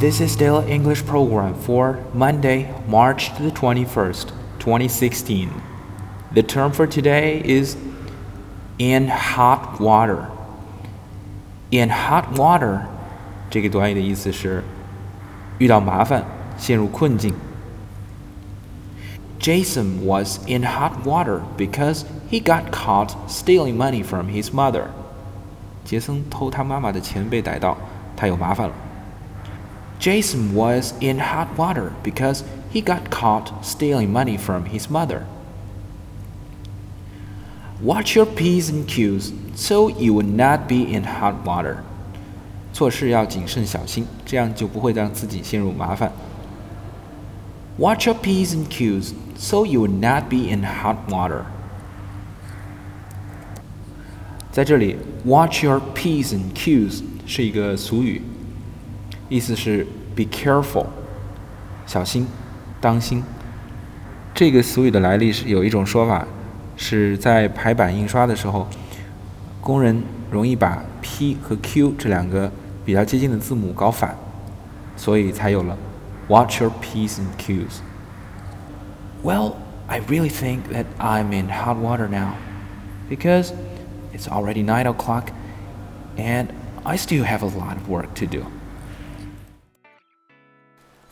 This is Daily English program for Monday, March the 21st, 2016. The term for today is in hot water. In hot water 这个短语的意思是遇到麻烦，陷入困境。Jason was in hot water because he got caught stealing money from his mother. 杰森偷他妈妈的钱被逮到，他有麻烦了。 Jason was in hot water because he got caught stealing money from his mother. Watch your P's and Q's so you will not be in hot water. 做事要谨慎小心，这样就不会让自己陷入麻烦。Watch your P's and Q's so you will not be in hot water. 在这里，watch your P's and Q's 是一个俗语。 意思是 be careful，小心，当心。这个俗语的来历是有一种说法，是在排版印刷的时候，工人容易把 P 和 Q 这两个比较接近的字母搞反，所以才有了 watch your P's and Q's。Well, I really think that I'm in hot water now, because it's already nine o'clock, and I still have a lot of work to do.